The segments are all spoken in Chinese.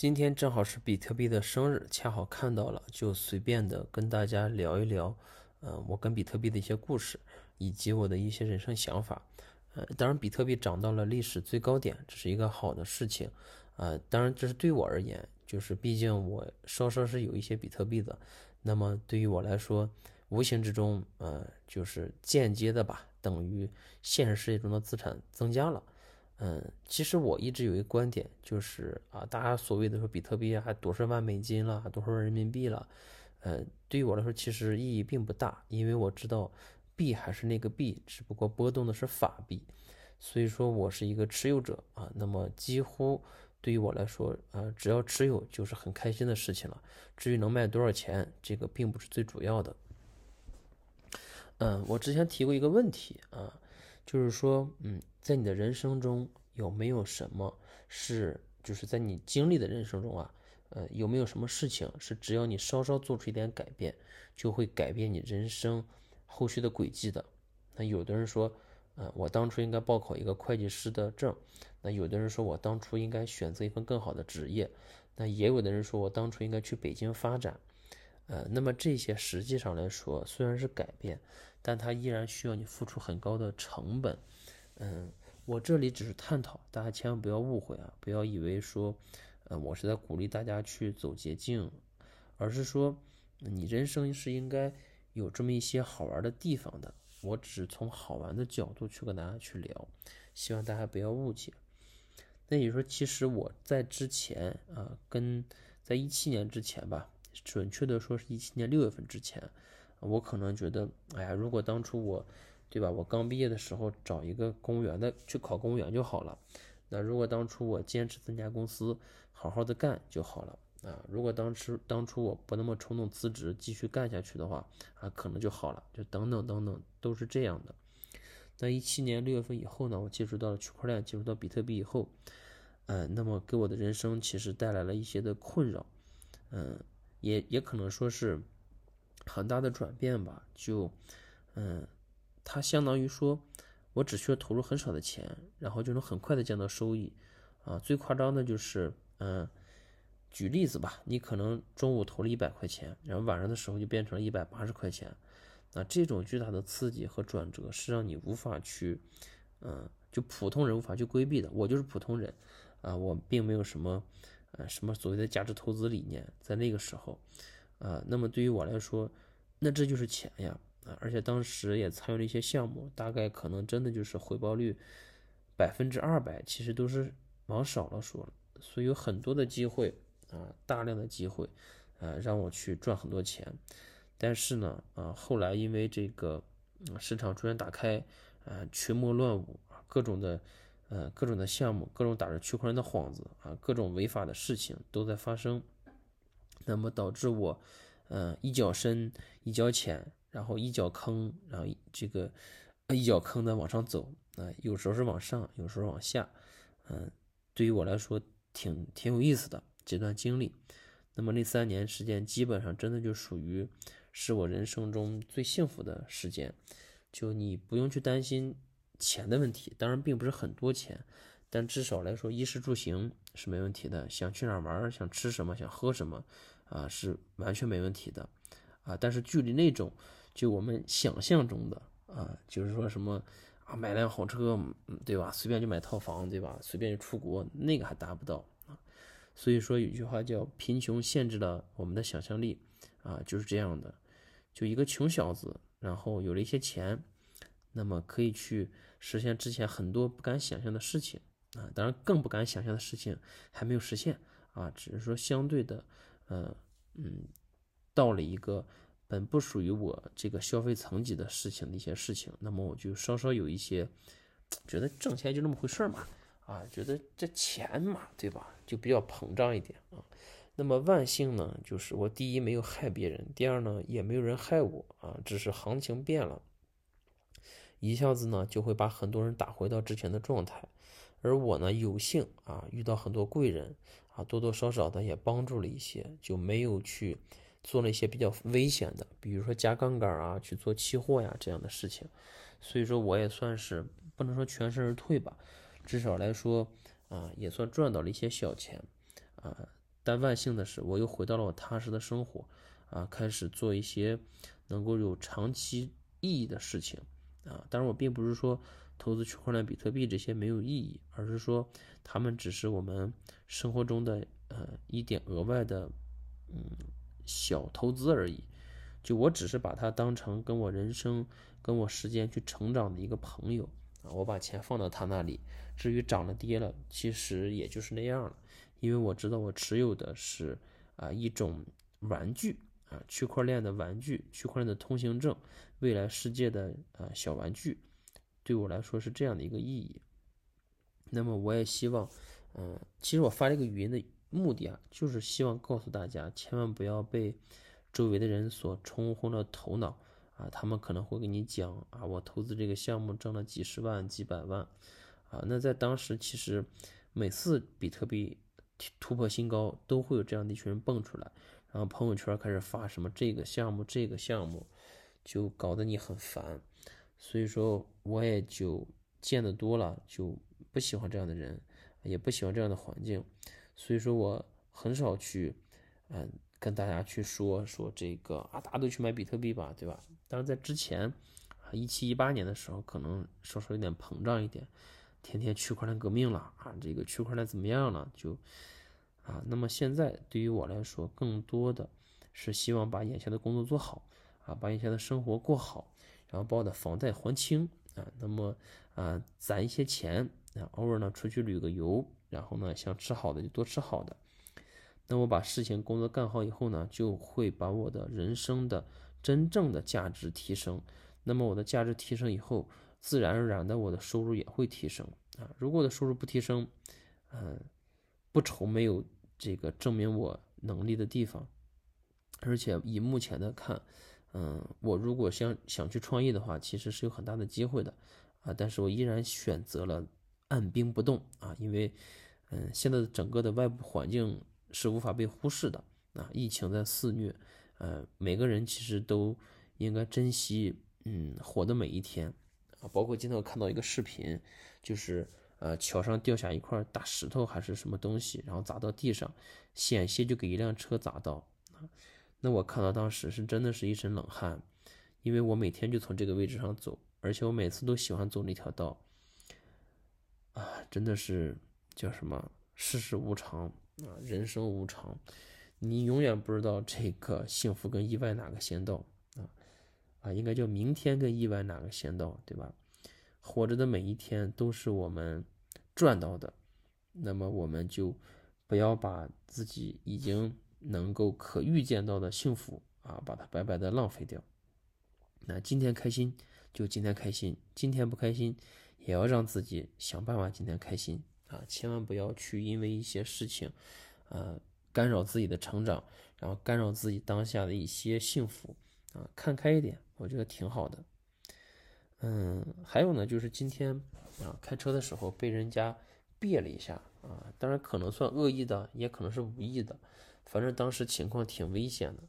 今天正好是比特币的生日，恰好看到了，就随便的跟大家聊一聊，呃，我跟比特币的一些故事，以及我的一些人生想法。呃，当然，比特币涨到了历史最高点，这是一个好的事情。呃，当然，这是对我而言，就是毕竟我稍稍是有一些比特币的，那么对于我来说，无形之中，呃，就是间接的吧，等于现实世界中的资产增加了。嗯，其实我一直有一个观点，就是啊，大家所谓的说比特币还多少万美金了，多少万人民币了，呃，对于我来说其实意义并不大，因为我知道币还是那个币，只不过波动的是法币，所以说我是一个持有者啊。那么几乎对于我来说，呃，只要持有就是很开心的事情了。至于能卖多少钱，这个并不是最主要的。嗯，我之前提过一个问题啊。就是说，嗯，在你的人生中有没有什么是，就是在你经历的人生中啊，呃，有没有什么事情是只要你稍稍做出一点改变，就会改变你人生后续的轨迹的？那有的人说，呃，我当初应该报考一个会计师的证，那有的人说我当初应该选择一份更好的职业，那也有的人说我当初应该去北京发展。呃，那么这些实际上来说，虽然是改变，但它依然需要你付出很高的成本。嗯，我这里只是探讨，大家千万不要误会啊，不要以为说，呃，我是在鼓励大家去走捷径，而是说，你人生是应该有这么一些好玩的地方的。我只是从好玩的角度去跟大家去聊，希望大家不要误解。那也就是说，其实我在之前啊，跟在一七年之前吧。准确的说，是一七年六月份之前，我可能觉得，哎呀，如果当初我，对吧？我刚毕业的时候找一个公务员的去考公务员就好了。那如果当初我坚持增加公司，好好的干就好了啊。如果当时当初我不那么冲动辞职，继续干下去的话，啊，可能就好了。就等等等等，都是这样的。那一七年六月份以后呢，我接触到了区块链，接触到比特币以后，嗯，那么给我的人生其实带来了一些的困扰，嗯。也也可能说是很大的转变吧，就，嗯，它相当于说，我只需要投入很少的钱，然后就能很快的见到收益，啊，最夸张的就是，嗯，举例子吧，你可能中午投了一百块钱，然后晚上的时候就变成了一百八十块钱，那这种巨大的刺激和转折是让你无法去，嗯，就普通人无法去规避的。我就是普通人，啊，我并没有什么。呃，什么所谓的价值投资理念，在那个时候，啊，那么对于我来说，那这就是钱呀，啊，而且当时也参与了一些项目，大概可能真的就是回报率百分之二百，其实都是往少了说了，所以有很多的机会啊，大量的机会，呃，让我去赚很多钱，但是呢，啊，后来因为这个市场逐渐打开，啊，群魔乱舞，各种的。呃，各种的项目，各种打着区块链的幌子啊，各种违法的事情都在发生，那么导致我，嗯，一脚深一脚浅，然后一脚坑，然后这个一脚坑的往上走，啊，有时候是往上，有时候往下，嗯，对于我来说挺挺有意思的这段经历。那么那三年时间，基本上真的就属于是我人生中最幸福的时间，就你不用去担心。钱的问题当然并不是很多钱，但至少来说，衣食住行是没问题的。想去哪玩，想吃什么，想喝什么，啊，是完全没问题的，啊。但是距离那种就我们想象中的啊，就是说什么啊，买辆好车，对吧？随便就买套房，对吧？随便就出国，那个还达不到啊。所以说有句话叫“贫穷限制了我们的想象力”，啊，就是这样的。就一个穷小子，然后有了一些钱。那么可以去实现之前很多不敢想象的事情啊，当然更不敢想象的事情还没有实现啊，只是说相对的，呃，嗯，到了一个本不属于我这个消费层级的事情的一些事情，那么我就稍稍有一些觉得挣钱就那么回事嘛，啊，觉得这钱嘛，对吧，就比较膨胀一点啊。那么万幸呢，就是我第一没有害别人，第二呢也没有人害我啊，只是行情变了。一下子呢，就会把很多人打回到之前的状态，而我呢，有幸啊遇到很多贵人啊，多多少少的也帮助了一些，就没有去做了一些比较危险的，比如说加杠杆啊，去做期货呀这样的事情。所以说，我也算是不能说全身而退吧，至少来说啊，也算赚到了一些小钱啊。但万幸的是，我又回到了我踏实的生活，啊，开始做一些能够有长期意义的事情，啊，当然我并不是说投资区块链、比特币这些没有意义，而是说他们只是我们生活中的呃一点额外的嗯小投资而已。就我只是把它当成跟我人生、跟我时间去成长的一个朋友啊，我把钱放到他那里。至于涨了跌了，其实也就是那样了，因为我知道我持有的是啊一种玩具啊，区块链的玩具，区块链的通行证，未来世界的啊小玩具，对我来说是这样的一个意义。那么我也希望，嗯，其实我发这个语音的目的啊，就是希望告诉大家，千万不要被。周围的人所冲昏了头脑啊，他们可能会跟你讲啊，我投资这个项目挣了几十万、几百万啊。那在当时，其实每次比特币突破新高，都会有这样的一群人蹦出来，然后朋友圈开始发什么这个项目、这个项目，就搞得你很烦。所以说，我也就见得多了，就不喜欢这样的人，也不喜欢这样的环境。所以说我很少去，嗯。跟大家去说说这个啊，大家都去买比特币吧，对吧？当然在之前啊，一七一八年的时候，可能稍稍有点膨胀一点，天天区块链革命了啊，这个区块链怎么样了？就啊，那么现在对于我来说，更多的是希望把眼前的工作做好啊，把眼前的生活过好，然后把我的房贷还清啊，那么啊，攒一些钱啊，偶尔呢出去旅个游，然后呢想吃好的就多吃好的。那我把事情工作干好以后呢，就会把我的人生的真正的价值提升。那么我的价值提升以后，自然而然的我的收入也会提升啊。如果我的收入不提升，嗯，不愁没有这个证明我能力的地方。而且以目前的看，嗯，我如果想想去创业的话，其实是有很大的机会的啊。但是我依然选择了按兵不动啊，因为嗯，现在的整个的外部环境。是无法被忽视的啊！疫情在肆虐，呃，每个人其实都应该珍惜，嗯，活的每一天啊。包括今天我看到一个视频，就是呃，桥上掉下一块大石头还是什么东西，然后砸到地上，险些就给一辆车砸到啊。那我看到当时是真的是一身冷汗，因为我每天就从这个位置上走，而且我每次都喜欢走那条道啊，真的是叫什么世事无常。啊，人生无常，你永远不知道这个幸福跟意外哪个先到啊啊，应该叫明天跟意外哪个先到，对吧？活着的每一天都是我们赚到的，那么我们就不要把自己已经能够可预见到的幸福啊，把它白白的浪费掉。那今天开心就今天开心，今天不开心也要让自己想办法今天开心。啊，千万不要去因为一些事情，呃，干扰自己的成长，然后干扰自己当下的一些幸福啊，看开一点，我觉得挺好的。嗯，还有呢，就是今天啊，开车的时候被人家别了一下啊，当然可能算恶意的，也可能是无意的，反正当时情况挺危险的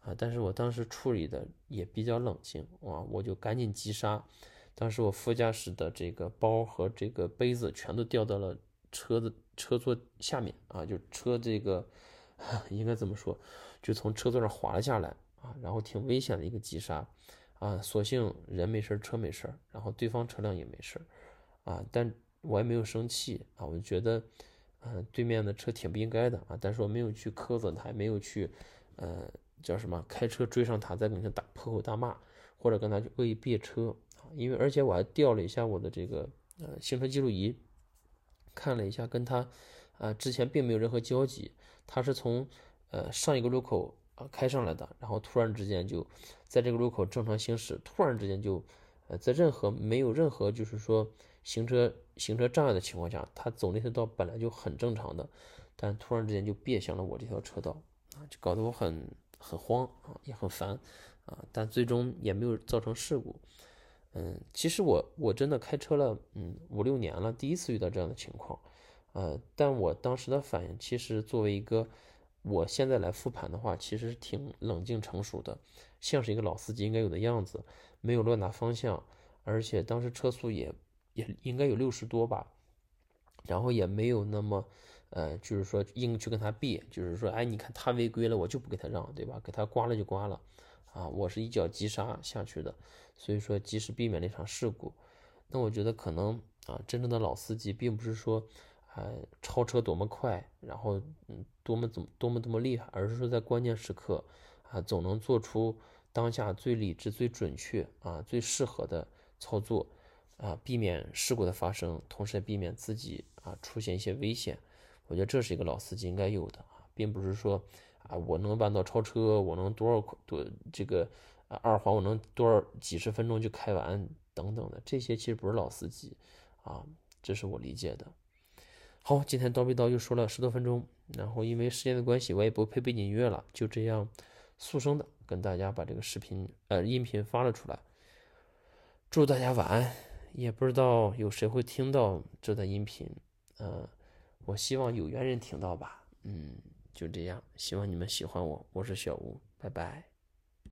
啊，但是我当时处理的也比较冷静啊，我就赶紧急刹，当时我副驾驶的这个包和这个杯子全都掉到了。车子车座下面啊，就车这个 应该怎么说，就从车座上滑了下来啊，然后挺危险的一个急刹啊，所幸人没事车没事然后对方车辆也没事啊，但我也没有生气啊，我就觉得，嗯，对面的车挺不应该的啊，但是我没有去苛责他，也没有去，呃，叫什么开车追上他，在跟他打破口大骂，或者跟他恶意别车啊，因为而且我还调了一下我的这个呃行车记录仪。看了一下，跟他，啊，之前并没有任何交集。他是从，呃，上一个路口啊开上来的，然后突然之间就在这个路口正常行驶，突然之间就，呃，在任何没有任何就是说行车行车障碍的情况下，他走那条道本来就很正常的，但突然之间就别向了我这条车道，啊，就搞得我很很慌啊，也很烦，啊，但最终也没有造成事故。嗯，其实我我真的开车了，嗯，五六年了，第一次遇到这样的情况，呃，但我当时的反应，其实作为一个我现在来复盘的话，其实挺冷静成熟的，像是一个老司机应该有的样子，没有乱打方向，而且当时车速也也应该有六十多吧，然后也没有那么呃，就是说硬去跟他别，就是说，哎，你看他违规了，我就不给他让，对吧？给他刮了就刮了，啊，我是一脚急刹下去的，所以说及时避免了一场事故。那我觉得可能啊，真正的老司机并不是说，呃，超车多么快，然后嗯，多么怎么多么多么厉害，而是说在关键时刻啊，总能做出当下最理智、最准确啊、最适合的操作啊，避免事故的发生，同时也避免自己啊出现一些危险。我觉得这是一个老司机应该有的啊，并不是说啊，我能弯道超车，我能多少多这个啊二环我能多少几十分钟就开完等等的，这些其实不是老司机啊，这是我理解的。好，今天叨逼叨又说了十多分钟，然后因为时间的关系，我也不配背景音乐了，就这样速声的跟大家把这个视频呃音频发了出来。祝大家晚安，也不知道有谁会听到这段音频，嗯。我希望有缘人听到吧，嗯，就这样，希望你们喜欢我，我是小吴，拜拜。